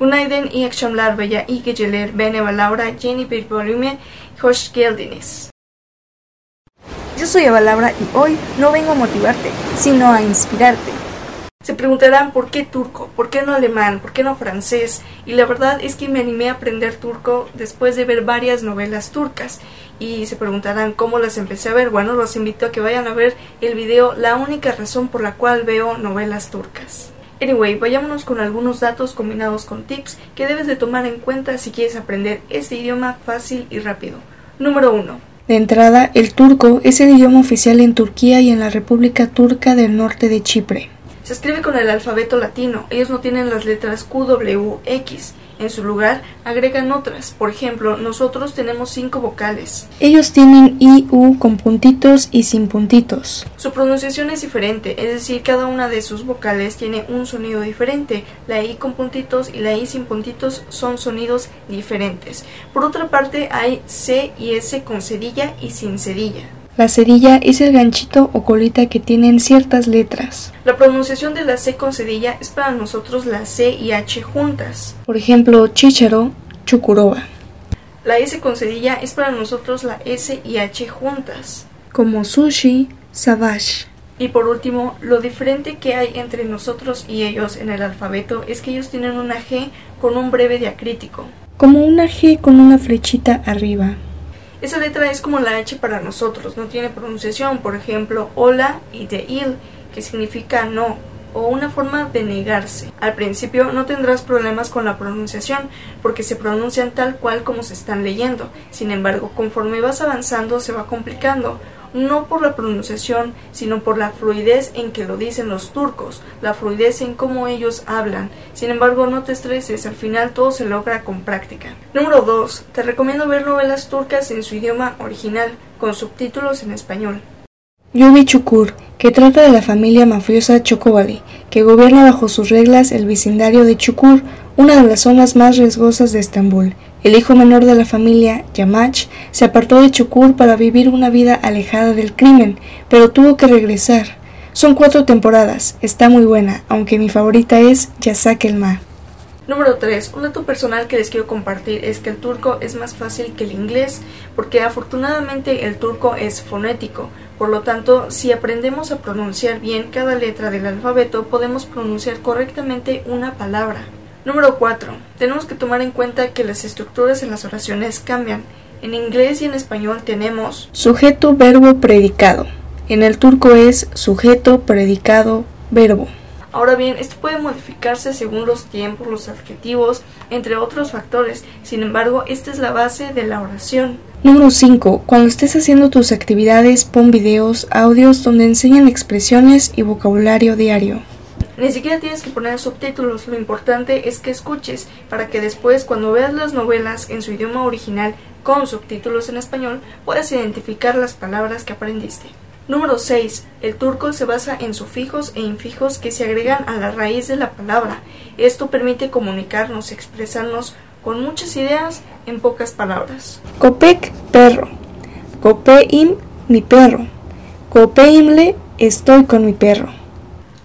Günaydın, iyi akşamlar veya iyi geceler. Ben Eva Laura, yeni bir bölüme hoş geldiniz. Yo soy Eva Laura y hoy no vengo a motivarte, sino a inspirarte. Se preguntarán por qué turco, por qué no alemán, por qué no francés. Y la verdad es que me animé a aprender turco después de ver varias novelas turcas. Y se preguntarán cómo las empecé a ver. Bueno, los invito a que vayan a ver el video La única razón por la cual veo novelas turcas. Anyway, vayámonos con algunos datos combinados con tips que debes de tomar en cuenta si quieres aprender este idioma fácil y rápido. Número 1. De entrada, el turco es el idioma oficial en Turquía y en la República Turca del Norte de Chipre. Se escribe con el alfabeto latino. Ellos no tienen las letras Q, W, X. En su lugar, agregan otras. Por ejemplo, nosotros tenemos cinco vocales. Ellos tienen I, U con puntitos y sin puntitos. Su pronunciación es diferente, es decir, cada una de sus vocales tiene un sonido diferente. La I con puntitos y la I sin puntitos son sonidos diferentes. Por otra parte, hay C y S con cerilla y sin cerilla. La cerilla es el ganchito o colita que tienen ciertas letras. La pronunciación de la C con cerilla es para nosotros la C y H juntas. Por ejemplo, chícharo, chucuroba. La S con cerilla es para nosotros la S y H juntas. Como sushi, savage. Y por último, lo diferente que hay entre nosotros y ellos en el alfabeto es que ellos tienen una G con un breve diacrítico. Como una G con una flechita arriba. Esa letra es como la H para nosotros, no tiene pronunciación, por ejemplo, hola y de il, que significa no, o una forma de negarse. Al principio no tendrás problemas con la pronunciación, porque se pronuncian tal cual como se están leyendo. Sin embargo, conforme vas avanzando se va complicando no por la pronunciación, sino por la fluidez en que lo dicen los turcos, la fluidez en cómo ellos hablan. Sin embargo, no te estreses, al final todo se logra con práctica. Número 2. Te recomiendo ver novelas turcas en su idioma original, con subtítulos en español. Yubi Chukur, que trata de la familia mafiosa Chocobali, que gobierna bajo sus reglas el vecindario de Chukur, una de las zonas más riesgosas de Estambul. El hijo menor de la familia, Yamach, se apartó de Chukur para vivir una vida alejada del crimen, pero tuvo que regresar. Son cuatro temporadas, está muy buena, aunque mi favorita es Yasak el Ma. Número 3. Un dato personal que les quiero compartir es que el turco es más fácil que el inglés, porque afortunadamente el turco es fonético. Por lo tanto, si aprendemos a pronunciar bien cada letra del alfabeto, podemos pronunciar correctamente una palabra. Número 4. Tenemos que tomar en cuenta que las estructuras en las oraciones cambian. En inglés y en español tenemos sujeto, verbo, predicado. En el turco es sujeto, predicado, verbo. Ahora bien, esto puede modificarse según los tiempos, los adjetivos, entre otros factores. Sin embargo, esta es la base de la oración. Número 5. Cuando estés haciendo tus actividades, pon videos, audios donde enseñan expresiones y vocabulario diario. Ni siquiera tienes que poner subtítulos, lo importante es que escuches para que después cuando veas las novelas en su idioma original con subtítulos en español puedas identificar las palabras que aprendiste. Número 6. El turco se basa en sufijos e infijos que se agregan a la raíz de la palabra. Esto permite comunicarnos, expresarnos con muchas ideas en pocas palabras. Copec, perro. Copeim, mi perro. Copeimle, estoy con mi perro.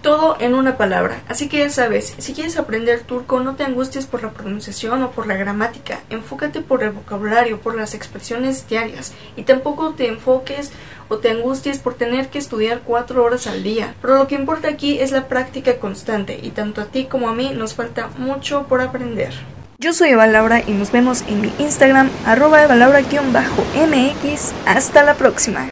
Todo en una palabra. Así que ya sabes, si quieres aprender turco, no te angusties por la pronunciación o por la gramática. Enfócate por el vocabulario, por las expresiones diarias. Y tampoco te enfoques o te angusties por tener que estudiar cuatro horas al día. Pero lo que importa aquí es la práctica constante. Y tanto a ti como a mí nos falta mucho por aprender. Yo soy Eva Laura y nos vemos en mi Instagram, arroba Eva Laura-mx. Hasta la próxima.